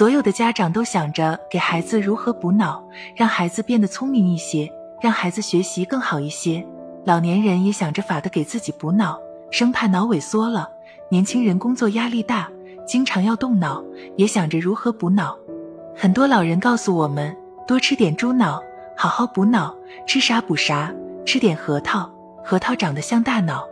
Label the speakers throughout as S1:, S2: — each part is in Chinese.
S1: 所有的家长都想着给孩子如何补脑，让孩子变得聪明一些，让孩子学习更好一些。老年人也想着法的给自己补脑，生怕脑萎缩了。年轻人工作压力大，经常要动脑，也想着如何补脑。很多老人告诉我们，多吃点猪脑，好好补脑，吃啥补啥，吃点核桃，核桃长得像大脑。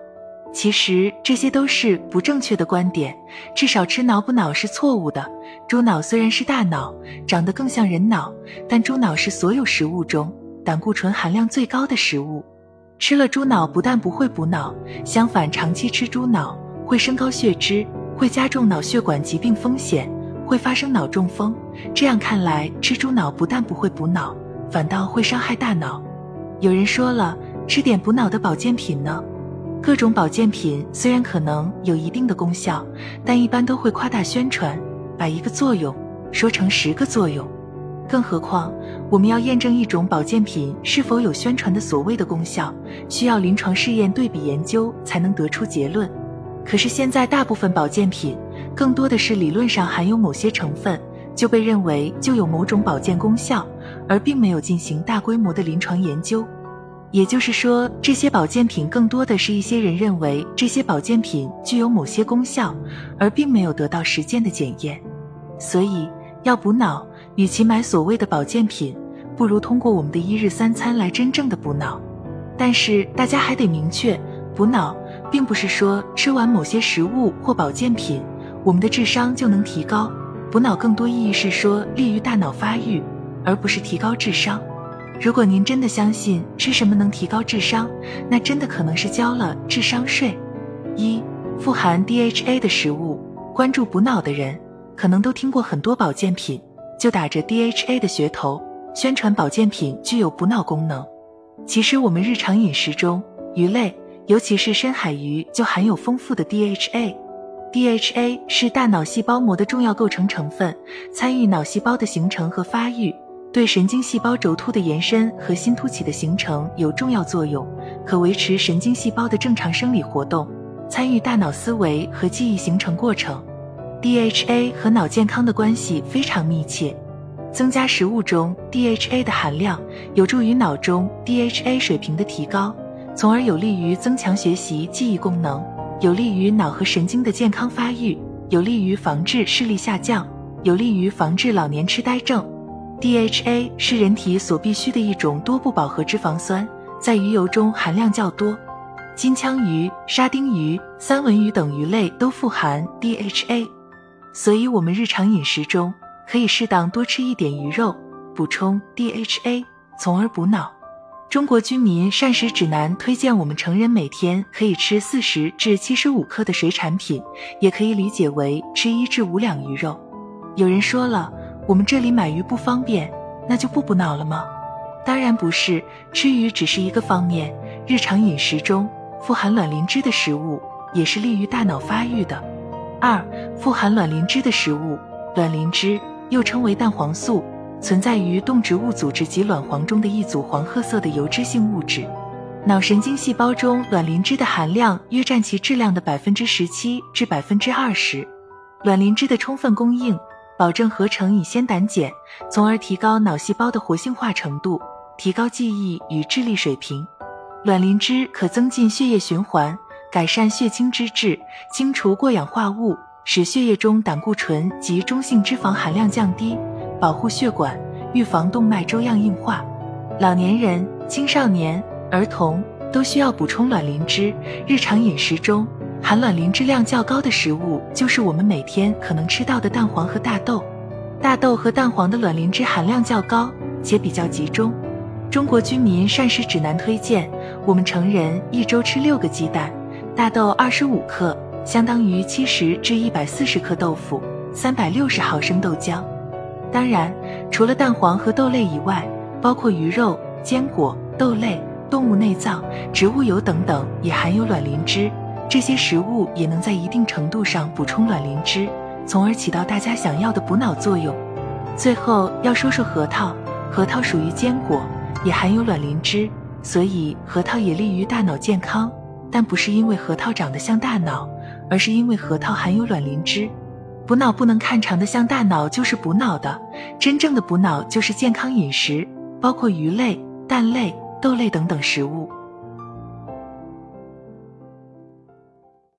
S1: 其实这些都是不正确的观点，至少吃脑补脑是错误的。猪脑虽然是大脑，长得更像人脑，但猪脑是所有食物中胆固醇含量最高的食物。吃了猪脑不但不会补脑，相反，长期吃猪脑会升高血脂，会加重脑血管疾病风险，会发生脑中风。这样看来，吃猪脑不但不会补脑，反倒会伤害大脑。有人说了，吃点补脑的保健品呢？各种保健品虽然可能有一定的功效，但一般都会夸大宣传，把一个作用说成十个作用。更何况，我们要验证一种保健品是否有宣传的所谓的功效，需要临床试验对比研究才能得出结论。可是现在大部分保健品更多的是理论上含有某些成分，就被认为就有某种保健功效，而并没有进行大规模的临床研究。也就是说，这些保健品更多的是一些人认为这些保健品具有某些功效，而并没有得到实践的检验。所以，要补脑，与其买所谓的保健品，不如通过我们的一日三餐来真正的补脑。但是，大家还得明确，补脑并不是说吃完某些食物或保健品，我们的智商就能提高。补脑更多意义是说利于大脑发育，而不是提高智商。如果您真的相信吃什么能提高智商，那真的可能是交了智商税。一、富含 DHA 的食物，关注补脑的人可能都听过很多保健品，就打着 DHA 的噱头，宣传保健品具有补脑功能。其实我们日常饮食中，鱼类，尤其是深海鱼，就含有丰富的 DHA。DHA 是大脑细胞膜的重要构成成分，参与脑细胞的形成和发育。对神经细胞轴突的延伸和新突起的形成有重要作用，可维持神经细胞的正常生理活动，参与大脑思维和记忆形成过程。DHA 和脑健康的关系非常密切，增加食物中 DHA 的含量，有助于脑中 DHA 水平的提高，从而有利于增强学习记忆功能，有利于脑和神经的健康发育，有利于防治视力下降，有利于防治老年痴呆症。DHA 是人体所必需的一种多不饱和脂肪酸，在鱼油中含量较多。金枪鱼、沙丁鱼、三文鱼等鱼类都富含 DHA，所以我们日常饮食中可以适当多吃一点鱼肉，补充 DHA，从而补脑。中国居民膳食指南推荐我们成人每天可以吃四十至七十五克的水产品，也可以理解为吃一至五两鱼肉。有人说了。我们这里买鱼不方便，那就不补脑了吗？当然不是，吃鱼只是一个方面。日常饮食中富含卵磷脂的食物也是利于大脑发育的。二、富含卵磷脂的食物，卵磷脂又称为蛋黄素，存在于动植物组织及卵黄中的一组黄褐色的油脂性物质。脑神经细胞中卵磷脂的含量约占其质量的百分之十七至百分之二十。卵磷脂的充分供应。保证合成乙酰胆碱，从而提高脑细胞的活性化程度，提高记忆与智力水平。卵磷脂可增进血液循环，改善血清脂质，清除过氧化物，使血液中胆固醇及中性脂肪含量降低，保护血管，预防动脉粥样硬化。老年人、青少年、儿童都需要补充卵磷脂，日常饮食中。含卵磷质量较高的食物，就是我们每天可能吃到的蛋黄和大豆。大豆和蛋黄的卵磷脂含量较高，且比较集中。中国居民膳食指南推荐我们成人一周吃六个鸡蛋，大豆二十五克，相当于七十至一百四十克豆腐，三百六十毫升豆浆。当然，除了蛋黄和豆类以外，包括鱼肉、坚果、豆类、动物内脏、植物油等等，也含有卵磷脂。这些食物也能在一定程度上补充卵磷脂，从而起到大家想要的补脑作用。最后要说说核桃，核桃属于坚果，也含有卵磷脂，所以核桃也利于大脑健康。但不是因为核桃长得像大脑，而是因为核桃含有卵磷脂。补脑不能看长得像大脑就是补脑的，真正的补脑就是健康饮食，包括鱼类、蛋类、豆类等等食物。